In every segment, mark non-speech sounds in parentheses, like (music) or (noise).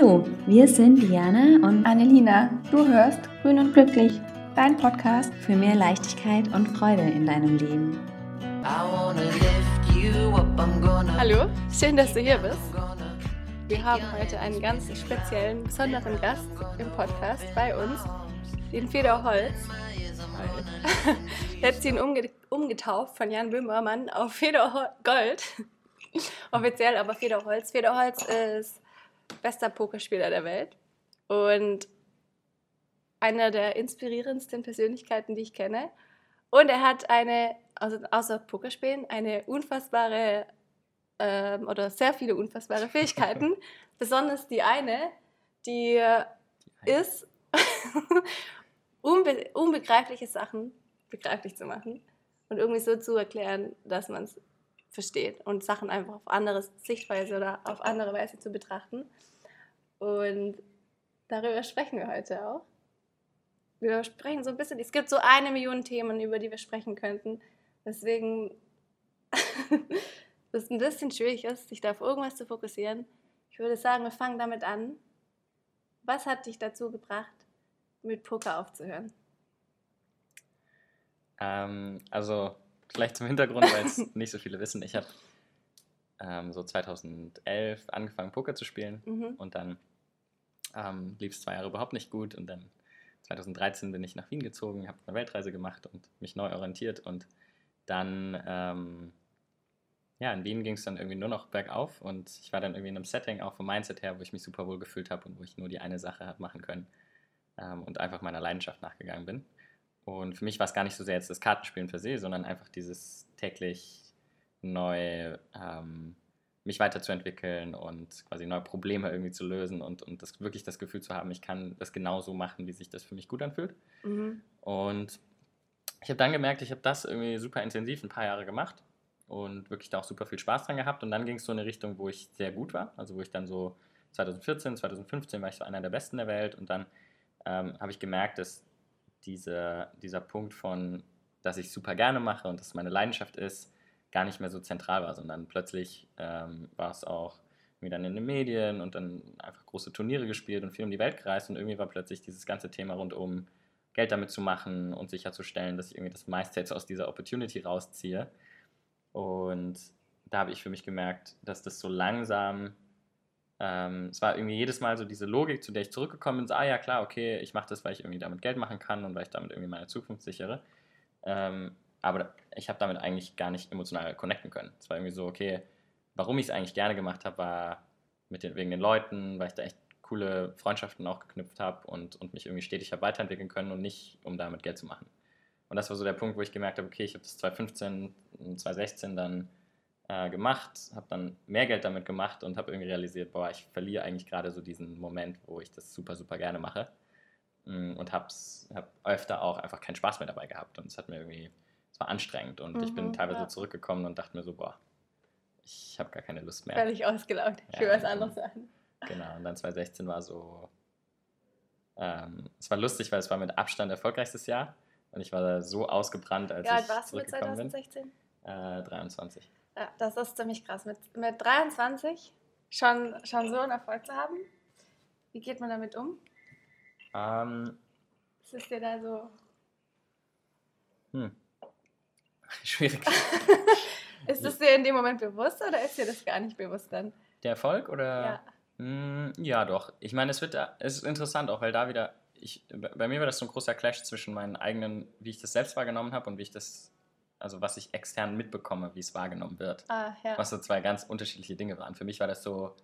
Hallo, wir sind Diana und Annelina. Du hörst Grün und Glücklich, dein Podcast für mehr Leichtigkeit und Freude in deinem Leben. Hallo, schön, dass du hier bist. Wir haben heute einen ganz speziellen, besonderen Gast im Podcast bei uns, den Fedor Holz. Jetzt ihn umge umgetauft von Jan Böhmermann auf Fedor Gold. Offiziell aber Fedor Holz. Fedor Holz ist bester Pokerspieler der Welt und einer der inspirierendsten Persönlichkeiten, die ich kenne. Und er hat eine, also außer Pokerspielen, eine unfassbare ähm, oder sehr viele unfassbare Fähigkeiten. (laughs) Besonders die eine, die, die ist, (laughs) unbe unbegreifliche Sachen begreiflich zu machen und irgendwie so zu erklären, dass man es versteht und Sachen einfach auf andere Sichtweise oder auf andere Weise zu betrachten. Und darüber sprechen wir heute auch. Wir sprechen so ein bisschen, es gibt so eine Million Themen, über die wir sprechen könnten. Deswegen (laughs) es ein bisschen schwierig ist, sich da auf irgendwas zu fokussieren. Ich würde sagen, wir fangen damit an. Was hat dich dazu gebracht, mit Poker aufzuhören? Ähm, also vielleicht zum Hintergrund, weil es (laughs) nicht so viele wissen. Ich habe ähm, so 2011 angefangen, Poker zu spielen mhm. und dann ähm, lief es zwei Jahre überhaupt nicht gut und dann 2013 bin ich nach Wien gezogen, habe eine Weltreise gemacht und mich neu orientiert und dann, ähm, ja, in Wien ging es dann irgendwie nur noch bergauf und ich war dann irgendwie in einem Setting auch vom Mindset her, wo ich mich super wohl gefühlt habe und wo ich nur die eine Sache habe machen können ähm, und einfach meiner Leidenschaft nachgegangen bin. Und für mich war es gar nicht so sehr jetzt das Kartenspielen per se, sondern einfach dieses täglich neu ähm, mich weiterzuentwickeln und quasi neue Probleme irgendwie zu lösen und, und das wirklich das Gefühl zu haben, ich kann das genauso machen, wie sich das für mich gut anfühlt. Mhm. Und ich habe dann gemerkt, ich habe das irgendwie super intensiv ein paar Jahre gemacht und wirklich da auch super viel Spaß dran gehabt. Und dann ging es so in eine Richtung, wo ich sehr gut war. Also wo ich dann so 2014, 2015 war ich so einer der Besten der Welt und dann ähm, habe ich gemerkt, dass diese, dieser Punkt von, dass ich super gerne mache und dass meine Leidenschaft ist, gar nicht mehr so zentral war, sondern plötzlich ähm, war es auch irgendwie dann in den Medien und dann einfach große Turniere gespielt und viel um die Welt gereist und irgendwie war plötzlich dieses ganze Thema rund um Geld damit zu machen und sicherzustellen, dass ich irgendwie das meiste jetzt aus dieser Opportunity rausziehe. Und da habe ich für mich gemerkt, dass das so langsam, ähm, es war irgendwie jedes Mal so diese Logik, zu der ich zurückgekommen bin, so, ah ja klar, okay, ich mache das, weil ich irgendwie damit Geld machen kann und weil ich damit irgendwie meine Zukunft sichere. Ähm, aber ich habe damit eigentlich gar nicht emotional connecten können. Es war irgendwie so, okay, warum ich es eigentlich gerne gemacht habe, war mit den, wegen den Leuten, weil ich da echt coole Freundschaften auch geknüpft habe und, und mich irgendwie stetig habe weiterentwickeln können und nicht, um damit Geld zu machen. Und das war so der Punkt, wo ich gemerkt habe, okay, ich habe das 2015, 2016 dann äh, gemacht, habe dann mehr Geld damit gemacht und habe irgendwie realisiert, boah, ich verliere eigentlich gerade so diesen Moment, wo ich das super, super gerne mache. Mm, und habe hab öfter auch einfach keinen Spaß mehr dabei gehabt. Und es hat mir irgendwie war anstrengend und mhm, ich bin mhm, teilweise ja. zurückgekommen und dachte mir so, boah, ich habe gar keine Lust mehr. Völlig ausgelaugt. Ich ja, will was anderes sagen. Genau, und dann 2016 war so, ähm, es war lustig, weil es war mit Abstand erfolgreichstes Jahr und ich war da so ausgebrannt, als ja, ich warst zurückgekommen du mit 2016? bin. Äh, 23. Ja, das ist ziemlich krass. Mit, mit 23 schon, schon so einen Erfolg zu haben, wie geht man damit um? Ähm, Was ist dir da so? Hm. (laughs) Schwierig. (laughs) ist das dir in dem Moment bewusst oder ist dir das gar nicht bewusst dann? Der Erfolg oder? Ja. Mm, ja, doch. Ich meine, es wird es ist interessant, auch weil da wieder, ich, bei mir war das so ein großer Clash zwischen meinen eigenen, wie ich das selbst wahrgenommen habe und wie ich das, also was ich extern mitbekomme, wie es wahrgenommen wird. Ah, ja. Was so zwei ganz unterschiedliche Dinge waren. Für mich war das so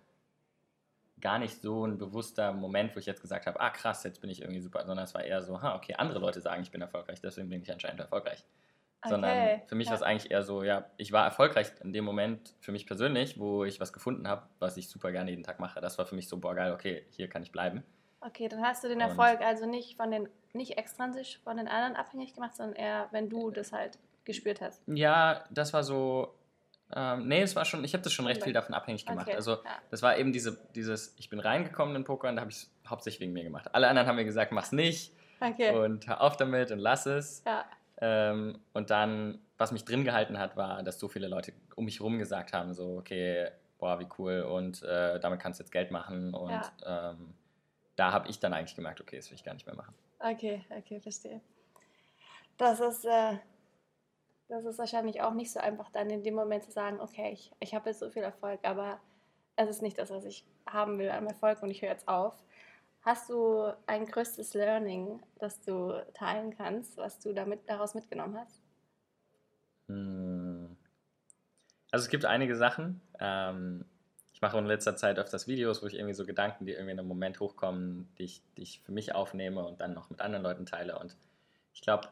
gar nicht so ein bewusster Moment, wo ich jetzt gesagt habe, ah krass, jetzt bin ich irgendwie super, sondern es war eher so, ha, okay, andere Leute sagen, ich bin erfolgreich, deswegen bin ich anscheinend erfolgreich. Okay. Sondern für mich ja. war es eigentlich eher so, ja, ich war erfolgreich in dem Moment für mich persönlich, wo ich was gefunden habe, was ich super gerne jeden Tag mache. Das war für mich so, boah, geil, okay, hier kann ich bleiben. Okay, dann hast du den Erfolg Und also nicht von den, nicht extrinsisch von den anderen abhängig gemacht, sondern eher, wenn du das halt gespürt hast. Ja, das war so, ähm, nee, es war schon, ich habe das schon recht viel davon abhängig gemacht. Okay, also ja. das war eben diese, dieses, ich bin reingekommen in Poker und da habe ich es hauptsächlich wegen mir gemacht. Alle anderen haben mir gesagt, mach's nicht okay. und hör auf damit und lass es. Ja. Ähm, und dann, was mich drin gehalten hat, war, dass so viele Leute um mich herum gesagt haben, so, okay, boah, wie cool und äh, damit kannst du jetzt Geld machen und ja. ähm, da habe ich dann eigentlich gemerkt, okay, das will ich gar nicht mehr machen. Okay, okay, verstehe. Das ist, äh, das ist wahrscheinlich auch nicht so einfach, dann in dem Moment zu sagen, okay, ich, ich habe jetzt so viel Erfolg, aber es ist nicht das, was ich haben will am Erfolg und ich höre jetzt auf. Hast du ein größtes Learning, das du teilen kannst, was du damit, daraus mitgenommen hast? Hm. Also es gibt einige Sachen. Ähm, ich mache in letzter Zeit öfters Videos, wo ich irgendwie so Gedanken, die irgendwie in einem Moment hochkommen, die ich, die ich für mich aufnehme und dann noch mit anderen Leuten teile. Und ich glaube,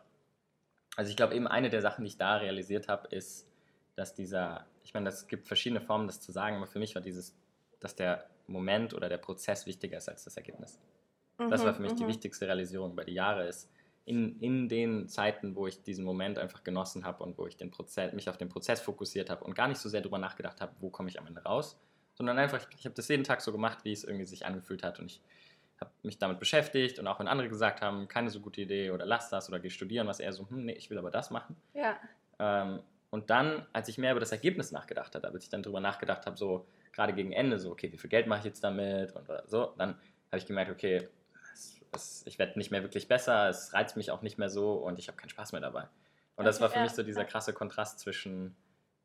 also ich glaube eben eine der Sachen, die ich da realisiert habe, ist, dass dieser, ich meine, es gibt verschiedene Formen, das zu sagen, aber für mich war dieses, dass der Moment oder der Prozess wichtiger ist als das Ergebnis. Mhm, das war für mich die mhm. wichtigste Realisierung über die Jahre ist, in, in den Zeiten, wo ich diesen Moment einfach genossen habe und wo ich den Prozess, mich auf den Prozess fokussiert habe und gar nicht so sehr darüber nachgedacht habe, wo komme ich am Ende raus, sondern einfach, ich, ich habe das jeden Tag so gemacht, wie es irgendwie sich angefühlt hat und ich habe mich damit beschäftigt und auch wenn andere gesagt haben, keine so gute Idee oder lass das oder geh studieren, was eher so, hm, nee, ich will aber das machen. Ja. Ähm, und dann, als ich mehr über das Ergebnis nachgedacht habe, als ich dann darüber nachgedacht habe, so gerade gegen Ende, so, okay, wie viel Geld mache ich jetzt damit und so, dann habe ich gemerkt, okay, es, es, ich werde nicht mehr wirklich besser, es reizt mich auch nicht mehr so und ich habe keinen Spaß mehr dabei. Und das war für mich so dieser krasse Kontrast zwischen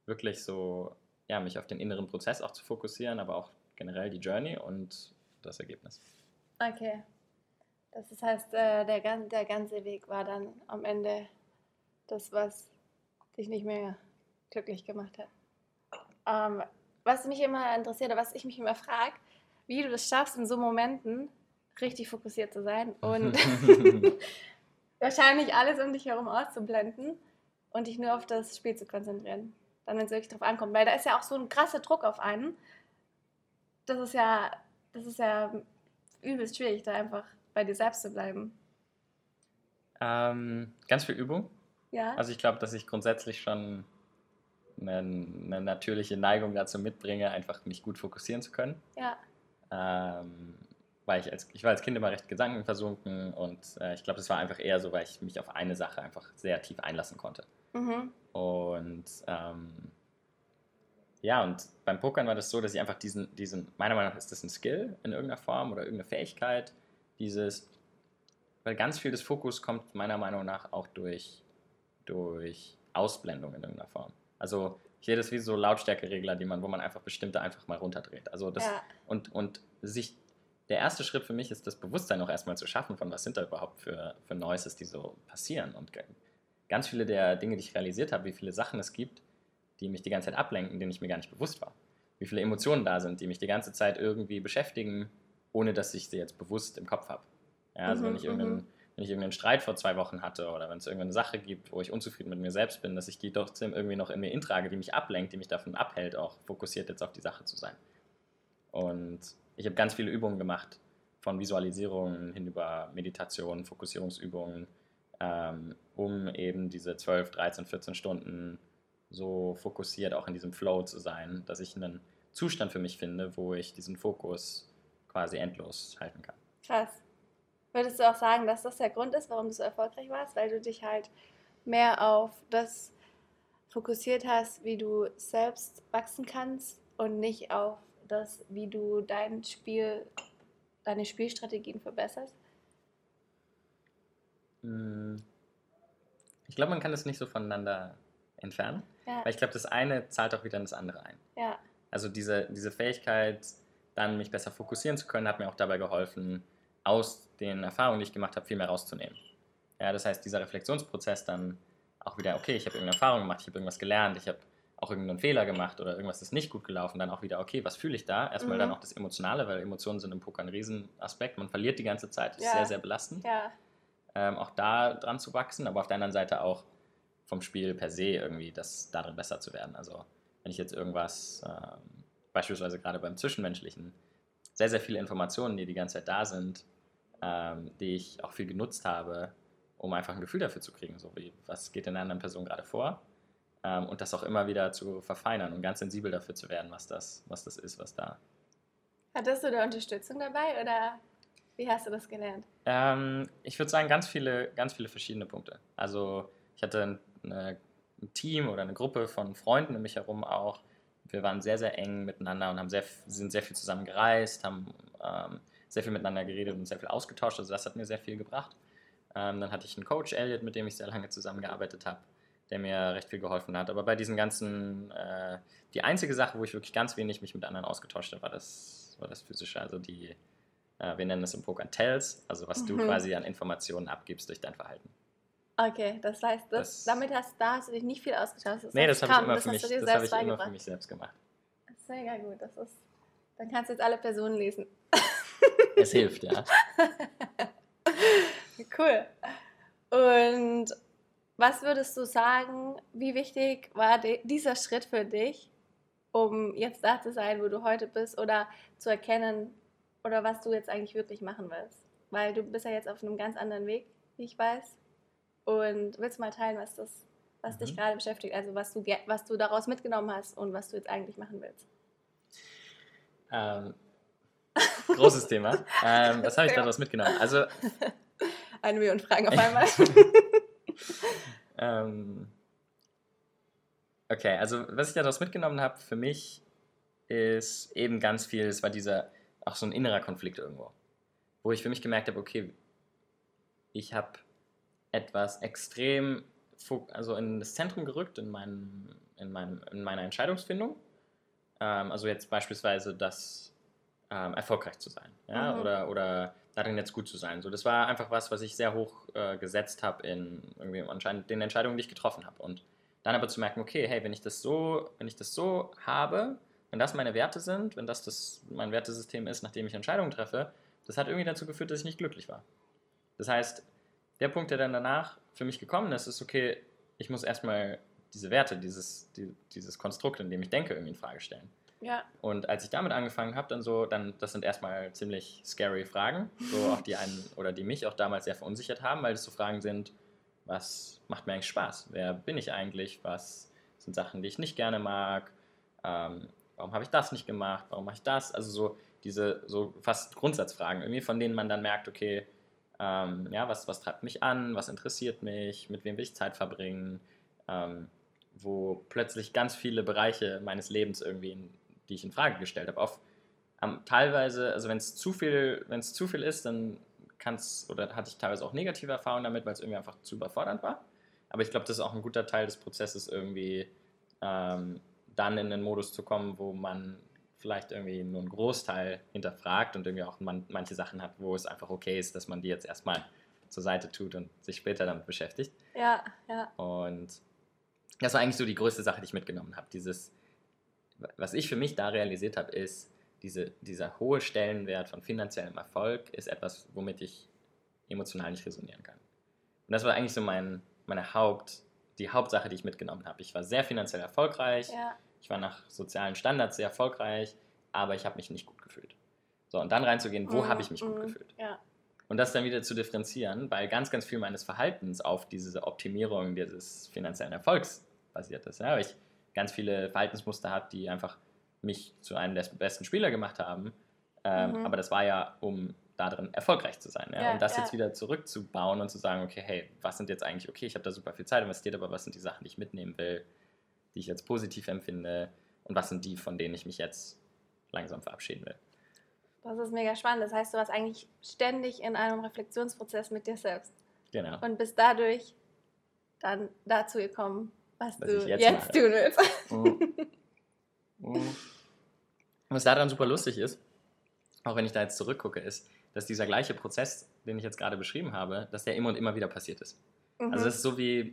wirklich so, ja, mich auf den inneren Prozess auch zu fokussieren, aber auch generell die Journey und das Ergebnis. Okay. Das heißt, äh, der, der ganze Weg war dann am Ende das, was dich nicht mehr glücklich gemacht hat. Ähm, was mich immer interessiert, oder was ich mich immer frage, wie du das schaffst, in so Momenten richtig fokussiert zu sein und (laughs) (laughs) wahrscheinlich alles um dich herum auszublenden und dich nur auf das Spiel zu konzentrieren. Dann, wenn es wirklich drauf ankommt. Weil da ist ja auch so ein krasser Druck auf einen. Das ist ja, das ist ja übelst schwierig, da einfach bei dir selbst zu bleiben. Ähm, ganz viel Übung. Ja. Also ich glaube, dass ich grundsätzlich schon eine, eine, natürliche Neigung dazu mitbringe, einfach mich gut fokussieren zu können. Ja. Ähm, weil ich als ich war als Kind immer recht gedankenversunken und äh, ich glaube, es war einfach eher so, weil ich mich auf eine Sache einfach sehr tief einlassen konnte. Mhm. Und ähm, ja, und beim Pokern war das so, dass ich einfach diesen, diesen, meiner Meinung nach ist das ein Skill in irgendeiner Form oder irgendeine Fähigkeit, dieses, weil ganz viel des Fokus kommt meiner Meinung nach auch durch, durch Ausblendung in irgendeiner Form. Also ich sehe das wie so Lautstärkeregler, die man, wo man einfach bestimmte einfach mal runterdreht. Also das ja. und, und sich der erste Schritt für mich ist, das Bewusstsein auch erstmal zu schaffen, von was sind da überhaupt für, für Noises, die so passieren. Und ganz viele der Dinge, die ich realisiert habe, wie viele Sachen es gibt, die mich die ganze Zeit ablenken, denen ich mir gar nicht bewusst war. Wie viele Emotionen da sind, die mich die ganze Zeit irgendwie beschäftigen, ohne dass ich sie jetzt bewusst im Kopf habe. Ja, also mhm, wenn, ich irgendeinen, mhm. wenn ich irgendeinen Streit vor zwei Wochen hatte oder wenn es irgendeine Sache gibt, wo ich unzufrieden mit mir selbst bin, dass ich die trotzdem irgendwie noch in mir intrage, die mich ablenkt, die mich davon abhält, auch fokussiert jetzt auf die Sache zu sein. Und ich habe ganz viele Übungen gemacht, von Visualisierungen hin über Meditation, Fokussierungsübungen, ähm, um eben diese 12, 13, 14 Stunden so fokussiert auch in diesem Flow zu sein, dass ich einen Zustand für mich finde, wo ich diesen Fokus quasi endlos halten kann. Krass. Würdest du auch sagen, dass das der Grund ist, warum du so erfolgreich warst? Weil du dich halt mehr auf das fokussiert hast, wie du selbst wachsen kannst und nicht auf das, wie du dein Spiel, deine Spielstrategien verbesserst? Hm. Ich glaube, man kann das nicht so voneinander entfernen. Ja. Weil ich glaube, das eine zahlt auch wieder in das andere ein. Ja. Also diese, diese Fähigkeit, dann mich besser fokussieren zu können, hat mir auch dabei geholfen, aus den Erfahrungen, die ich gemacht habe, viel mehr rauszunehmen. Ja, das heißt, dieser Reflexionsprozess dann auch wieder, okay, ich habe irgendeine Erfahrung gemacht, ich habe irgendwas gelernt, ich habe auch irgendeinen Fehler gemacht oder irgendwas ist nicht gut gelaufen, dann auch wieder, okay, was fühle ich da? Erstmal mhm. dann auch das Emotionale, weil Emotionen sind im Poker ein Riesenaspekt. Man verliert die ganze Zeit, ist ja. sehr, sehr belastend. Ja. Ähm, auch da dran zu wachsen, aber auf der anderen Seite auch vom Spiel per se irgendwie, das darin besser zu werden. Also wenn ich jetzt irgendwas, ähm, beispielsweise gerade beim Zwischenmenschlichen, sehr, sehr viele Informationen, die die ganze Zeit da sind, ähm, die ich auch viel genutzt habe, um einfach ein Gefühl dafür zu kriegen, so wie, was geht in einer anderen Person gerade vor ähm, und das auch immer wieder zu verfeinern und ganz sensibel dafür zu werden, was das, was das ist, was da. Hattest du da Unterstützung dabei oder wie hast du das gelernt? Ähm, ich würde sagen, ganz viele, ganz viele verschiedene Punkte. Also ich hatte eine, ein Team oder eine Gruppe von Freunden um mich herum auch, wir waren sehr, sehr eng miteinander und haben sehr, sind sehr viel zusammen gereist, haben ähm, sehr viel miteinander geredet und sehr viel ausgetauscht. Also das hat mir sehr viel gebracht. Ähm, dann hatte ich einen Coach, Elliot, mit dem ich sehr lange zusammengearbeitet habe, der mir recht viel geholfen hat. Aber bei diesen ganzen, äh, die einzige Sache, wo ich wirklich ganz wenig mich mit anderen ausgetauscht habe, war das, war das Physische. Also die, äh, wir nennen es im Poker Tells, also was mhm. du quasi an Informationen abgibst durch dein Verhalten. Okay, das heißt, das, das, damit hast, da hast du dich nicht viel ausgetauscht. Das nee, das habe ich, immer, für mich, das hab ich immer für mich selbst gemacht. Das ist mega gut. Das ist, dann kannst du jetzt alle Personen lesen. (laughs) Es hilft, ja. (laughs) cool. Und was würdest du sagen, wie wichtig war dieser Schritt für dich, um jetzt da zu sein, wo du heute bist oder zu erkennen, oder was du jetzt eigentlich wirklich machen willst? Weil du bist ja jetzt auf einem ganz anderen Weg, wie ich weiß. Und willst du mal teilen, was, das, was mhm. dich gerade beschäftigt, also was du, was du daraus mitgenommen hast und was du jetzt eigentlich machen willst? Ähm, großes Thema. (laughs) Ähm, was habe ich daraus mitgenommen? Also (laughs) eine Million Fragen auf einmal. (laughs) ähm, okay, also was ich daraus mitgenommen habe für mich ist eben ganz viel, es war dieser, auch so ein innerer Konflikt irgendwo, wo ich für mich gemerkt habe, okay, ich habe etwas extrem also in das Zentrum gerückt in, meinem, in, meinem, in meiner Entscheidungsfindung. Ähm, also jetzt beispielsweise das ähm, erfolgreich zu sein ja? Mhm. oder, oder darin jetzt gut zu sein. So, das war einfach was, was ich sehr hoch äh, gesetzt habe in irgendwie anscheinend den Entscheidungen, die ich getroffen habe. Und dann aber zu merken, okay, hey, wenn ich das so, wenn ich das so habe, wenn das meine Werte sind, wenn das, das mein Wertesystem ist, nachdem ich Entscheidungen treffe, das hat irgendwie dazu geführt, dass ich nicht glücklich war. Das heißt, der Punkt, der dann danach für mich gekommen ist, ist, okay, ich muss erstmal diese Werte, dieses, die, dieses Konstrukt, in dem ich denke, irgendwie in Frage stellen. Ja. Und als ich damit angefangen habe, dann so, dann, das sind erstmal ziemlich scary Fragen, so (laughs) auch die einen oder die mich auch damals sehr verunsichert haben, weil es so Fragen sind, was macht mir eigentlich Spaß? Wer bin ich eigentlich? Was sind Sachen, die ich nicht gerne mag? Ähm, warum habe ich das nicht gemacht? Warum mache ich das? Also so diese so fast Grundsatzfragen, irgendwie, von denen man dann merkt, okay, ähm, ja, was, was treibt mich an, was interessiert mich, mit wem will ich Zeit verbringen, ähm, wo plötzlich ganz viele Bereiche meines Lebens irgendwie, in, die ich in Frage gestellt habe, auf ähm, teilweise, also wenn es zu viel, wenn es zu viel ist, dann kann es, oder hatte ich teilweise auch negative Erfahrungen damit, weil es irgendwie einfach zu überfordernd war. Aber ich glaube, das ist auch ein guter Teil des Prozesses, irgendwie ähm, dann in den Modus zu kommen, wo man vielleicht irgendwie nur einen Großteil hinterfragt und irgendwie auch man, manche Sachen hat, wo es einfach okay ist, dass man die jetzt erstmal zur Seite tut und sich später damit beschäftigt. Ja, ja. Und das war eigentlich so die größte Sache, die ich mitgenommen habe. Dieses, was ich für mich da realisiert habe, ist, diese, dieser hohe Stellenwert von finanziellem Erfolg ist etwas, womit ich emotional nicht resonieren kann. Und das war eigentlich so mein, meine Haupt, die Hauptsache, die ich mitgenommen habe. Ich war sehr finanziell erfolgreich. Ja ich war nach sozialen Standards sehr erfolgreich, aber ich habe mich nicht gut gefühlt. So, und dann reinzugehen, wo mm, habe ich mich mm, gut mhm, gefühlt? Ja. Und das dann wieder zu differenzieren, weil ganz, ganz viel meines Verhaltens auf diese Optimierung dieses finanziellen Erfolgs basiert ist. Ja, weil ich ganz viele Verhaltensmuster habe, die einfach mich zu einem der besten Spieler gemacht haben. Ähm, mhm. Aber das war ja, um darin erfolgreich zu sein. Ja? ja und das ja. jetzt wieder zurückzubauen und zu sagen, okay, hey, was sind jetzt eigentlich, okay, ich habe da super viel Zeit investiert, aber was sind die Sachen, die ich mitnehmen will? Die ich jetzt positiv empfinde und was sind die, von denen ich mich jetzt langsam verabschieden will. Das ist mega spannend. Das heißt, du warst eigentlich ständig in einem Reflexionsprozess mit dir selbst. Genau. Und bist dadurch dann dazu gekommen, was, was du jetzt, jetzt tun willst. Mhm. (laughs) Mhm. Was daran super lustig ist, auch wenn ich da jetzt zurückgucke, ist, dass dieser gleiche Prozess, den ich jetzt gerade beschrieben habe, dass der immer und immer wieder passiert ist. Mhm. Also das ist so wie,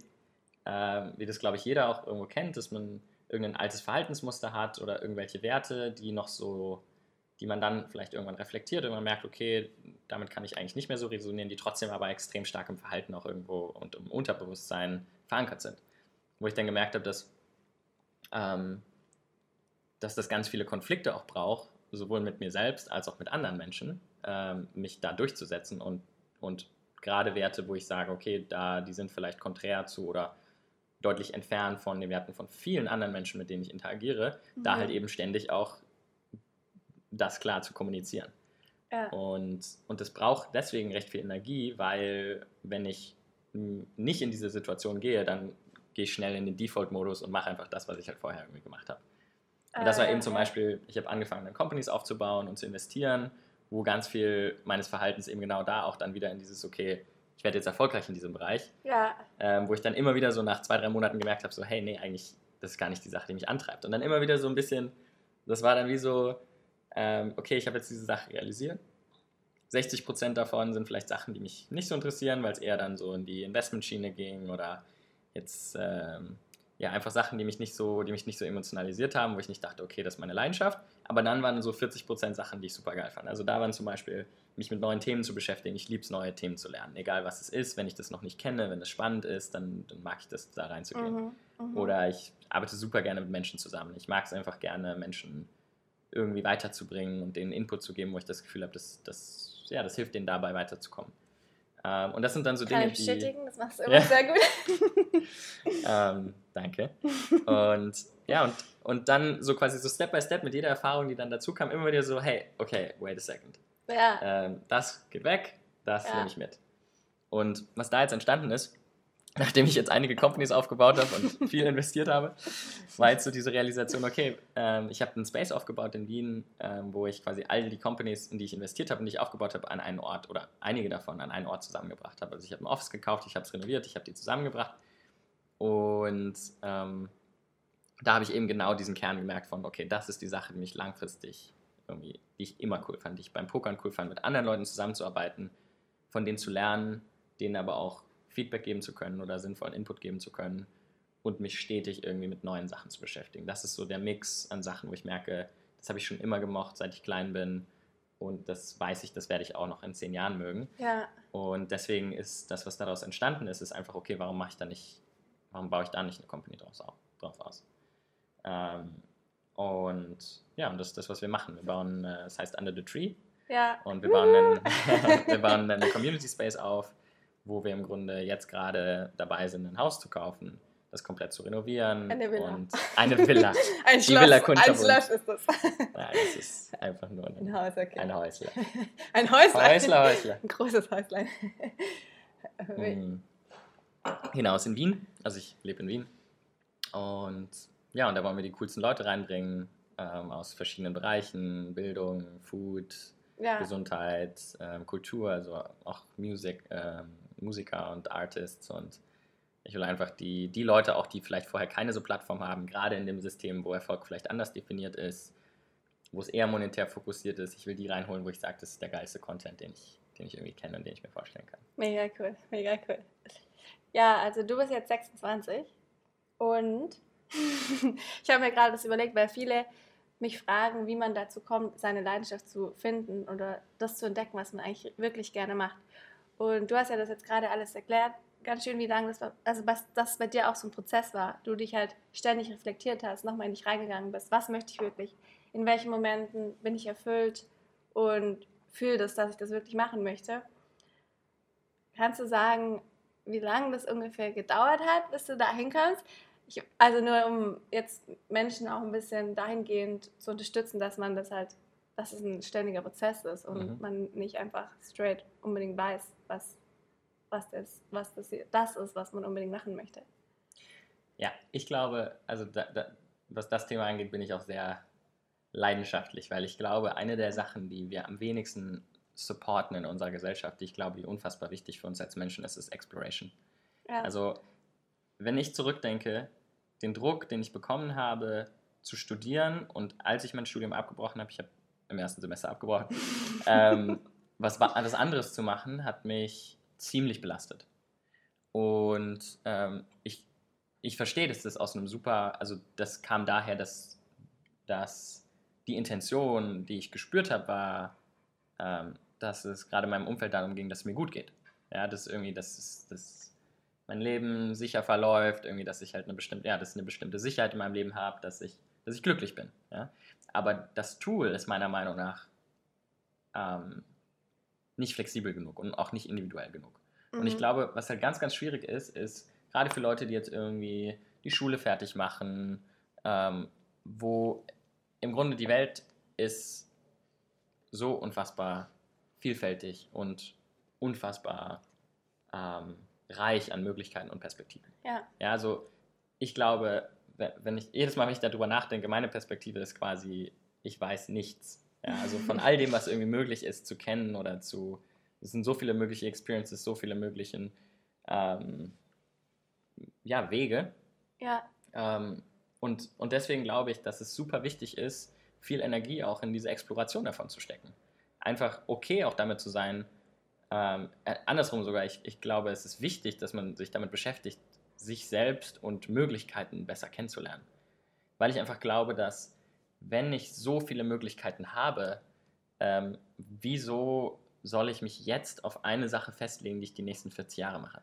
äh, wie das, glaube ich, jeder auch irgendwo kennt, dass man irgendein altes Verhaltensmuster hat oder irgendwelche Werte, die noch so, die man dann vielleicht irgendwann reflektiert und man merkt, okay, damit kann ich eigentlich nicht mehr so resonieren, die trotzdem aber extrem stark im Verhalten auch irgendwo und im Unterbewusstsein verankert sind. Wo ich dann gemerkt habe, dass, ähm, dass das ganz viele Konflikte auch braucht, sowohl mit mir selbst als auch mit anderen Menschen, ähm, mich da durchzusetzen und, und gerade Werte, wo ich sage, okay, da die sind vielleicht konträr zu oder deutlich entfernt von den Werten von vielen anderen Menschen, mit denen ich interagiere, mhm. da halt eben ständig auch das klar zu kommunizieren. Ja. Und, und das braucht deswegen recht viel Energie, weil wenn ich nicht in diese Situation gehe, dann gehe ich schnell in den Default-Modus und mache einfach das, was ich halt vorher irgendwie gemacht habe. Und das war eben zum Beispiel, ich habe angefangen, dann Companies aufzubauen und zu investieren, wo ganz viel meines Verhaltens eben genau da auch dann wieder in dieses, okay, ich werde jetzt erfolgreich in diesem Bereich. Ja. Ähm, wo ich dann immer wieder so nach zwei, drei Monaten gemerkt habe, so, hey, nee, eigentlich, das ist gar nicht die Sache, die mich antreibt. Und dann immer wieder so ein bisschen, das war dann wie so, ähm, okay, ich habe jetzt diese Sache realisiert. 60 Prozent davon sind vielleicht Sachen, die mich nicht so interessieren, weil es eher dann so in die Investmentschiene ging oder jetzt ähm, ja einfach Sachen, die mich nicht so, die mich nicht so emotionalisiert haben, wo ich nicht dachte, okay, das ist meine Leidenschaft. Aber dann waren so 40 Prozent Sachen, die ich super geil fand. Also da waren zum Beispiel mich mit neuen Themen zu beschäftigen. Ich liebe es, neue Themen zu lernen, egal was es ist. Wenn ich das noch nicht kenne, wenn es spannend ist, dann, dann, mag ich das, da reinzugehen. Mhm, mh. Oder ich arbeite super gerne mit Menschen zusammen. Ich mag es einfach gerne, Menschen irgendwie weiterzubringen und denen Input zu geben, wo ich das Gefühl habe, dass, dass, ja, das hilft denen dabei weiterzukommen. Ähm, und das sind dann so Kann Dinge, ich bestätigen, die, das machst du (laughs) immer ja. sehr gut. (laughs) ähm, danke. Und ja, und, und dann so quasi so Step by Step mit jeder Erfahrung, die dann dazu kam, immer wieder so, hey, okay, wait a second. Ja. Ähm, das geht weg, das ja. nehme ich mit. Und was da jetzt entstanden ist, (laughs) nachdem ich jetzt einige Companies aufgebaut habe und (laughs) viel investiert habe, war jetzt so diese Realisation, okay, ähm, ich habe einen Space aufgebaut in Wien, ähm, wo ich quasi all die Companies, in die ich investiert habe und die ich aufgebaut habe, an einen Ort oder einige davon an einen Ort zusammengebracht habe. Also ich habe ein Office gekauft, ich habe es renoviert, ich habe die zusammengebracht und ähm, da habe ich eben genau diesen Kern gemerkt von, okay, das ist die Sache, die mich langfristig irgendwie, die ich immer cool fand, die ich beim Pokern cool fand, mit anderen Leuten zusammenzuarbeiten, von denen zu lernen, denen aber auch Feedback geben zu können oder sinnvollen Input geben zu können und mich stetig irgendwie mit neuen Sachen zu beschäftigen. Das ist so der Mix an Sachen, wo ich merke, das habe ich schon immer gemocht, seit ich klein bin und das weiß ich, das werde ich auch noch in zehn Jahren mögen. Ja. Und deswegen ist das, was daraus entstanden ist, ist einfach, okay, warum mache ich da nicht, warum baue ich da nicht eine Company drauf, drauf aus? Ähm, und ja, und das ist das, was wir machen. Wir bauen, äh, das heißt Under the Tree. Ja. Und wir bauen, einen, (laughs) wir bauen einen Community Space auf, wo wir im Grunde jetzt gerade dabei sind, ein Haus zu kaufen, das komplett zu renovieren. Eine Villa. Und eine Villa. (laughs) ein Die Schloss, Villa ein. Schloss ist das. Nein, das ist einfach nur ein, Ein Haus, okay. ein Häusler. Ein Häuslein. Häusler, Häusler. Ein großes Häuslein. Hinaus in Wien. Also ich lebe in Wien. Und ja, und da wollen wir die coolsten Leute reinbringen ähm, aus verschiedenen Bereichen, Bildung, Food, ja. Gesundheit, ähm, Kultur, also auch Music, ähm, Musiker und Artists und ich will einfach die, die Leute auch, die vielleicht vorher keine so Plattform haben, gerade in dem System, wo Erfolg vielleicht anders definiert ist, wo es eher monetär fokussiert ist, ich will die reinholen, wo ich sage, das ist der geilste Content, den ich, den ich irgendwie kenne und den ich mir vorstellen kann. Mega cool, mega cool. Ja, also du bist jetzt 26 und (laughs) ich habe mir gerade das überlegt, weil viele mich fragen, wie man dazu kommt, seine Leidenschaft zu finden oder das zu entdecken, was man eigentlich wirklich gerne macht. Und du hast ja das jetzt gerade alles erklärt, ganz schön, wie lange das war, also was das bei dir auch so ein Prozess war. Du dich halt ständig reflektiert hast, nochmal in dich reingegangen bist. Was möchte ich wirklich? In welchen Momenten bin ich erfüllt und fühle das, dass ich das wirklich machen möchte? Kannst du sagen, wie lange das ungefähr gedauert hat, bis du da hinkommst? Ich, also nur um jetzt Menschen auch ein bisschen dahingehend zu unterstützen, dass man das halt, dass es ein ständiger Prozess ist und mhm. man nicht einfach straight unbedingt weiß, was, was, das, was das, das ist, was man unbedingt machen möchte. Ja, ich glaube, also da, da, was das Thema angeht, bin ich auch sehr leidenschaftlich, weil ich glaube, eine der Sachen, die wir am wenigsten supporten in unserer Gesellschaft, die ich glaube, die unfassbar wichtig für uns als Menschen ist, ist Exploration. Ja. Also, wenn ich zurückdenke, den Druck, den ich bekommen habe, zu studieren und als ich mein Studium abgebrochen habe, ich habe im ersten Semester abgebrochen, (laughs) ähm, was alles anderes zu machen, hat mich ziemlich belastet. Und ähm, ich, ich verstehe, dass das aus einem super, also das kam daher, dass, dass die Intention, die ich gespürt habe, war, ähm, dass es gerade in meinem Umfeld darum ging, dass es mir gut geht. Ja, dass irgendwie, dass, es, dass mein Leben sicher verläuft, irgendwie, dass ich halt eine bestimmte, ja, dass ich eine bestimmte Sicherheit in meinem Leben habe, dass ich, dass ich glücklich bin. Ja? Aber das Tool ist meiner Meinung nach ähm, nicht flexibel genug und auch nicht individuell genug. Mhm. Und ich mhm. glaube, was halt ganz, ganz schwierig ist, ist, gerade für Leute, die jetzt irgendwie die Schule fertig machen, ähm, wo im Grunde die Welt ist so unfassbar vielfältig und unfassbar ähm, reich an Möglichkeiten und Perspektiven. Ja. Ja, also ich glaube, wenn ich, jedes Mal, wenn ich darüber nachdenke, meine Perspektive ist quasi, ich weiß nichts. Ja, also (laughs) von all dem, was irgendwie möglich ist, zu kennen oder zu, es sind so viele mögliche Experiences, so viele möglichen ähm, ja, Wege. Ja. Ähm, und, und deswegen glaube ich, dass es super wichtig ist, viel Energie auch in diese Exploration davon zu stecken. Einfach okay auch damit zu sein. Ähm, äh, andersrum sogar, ich, ich glaube, es ist wichtig, dass man sich damit beschäftigt, sich selbst und Möglichkeiten besser kennenzulernen. Weil ich einfach glaube, dass wenn ich so viele Möglichkeiten habe, ähm, wieso soll ich mich jetzt auf eine Sache festlegen, die ich die nächsten 40 Jahre mache?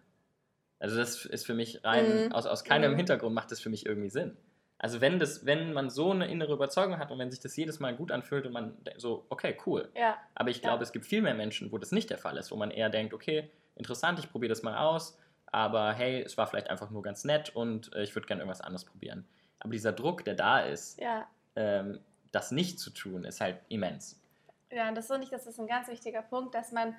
Also das ist für mich rein, mhm. aus, aus keinem mhm. Hintergrund macht das für mich irgendwie Sinn. Also wenn das, wenn man so eine innere Überzeugung hat und wenn sich das jedes Mal gut anfühlt und man so, okay, cool. Ja. Aber ich glaube, ja. es gibt viel mehr Menschen, wo das nicht der Fall ist, wo man eher denkt, okay, interessant, ich probiere das mal aus, aber hey, es war vielleicht einfach nur ganz nett und äh, ich würde gerne irgendwas anderes probieren. Aber dieser Druck, der da ist, ja. ähm, das nicht zu tun, ist halt immens. Ja, und das finde ich, das ist ein ganz wichtiger Punkt, dass man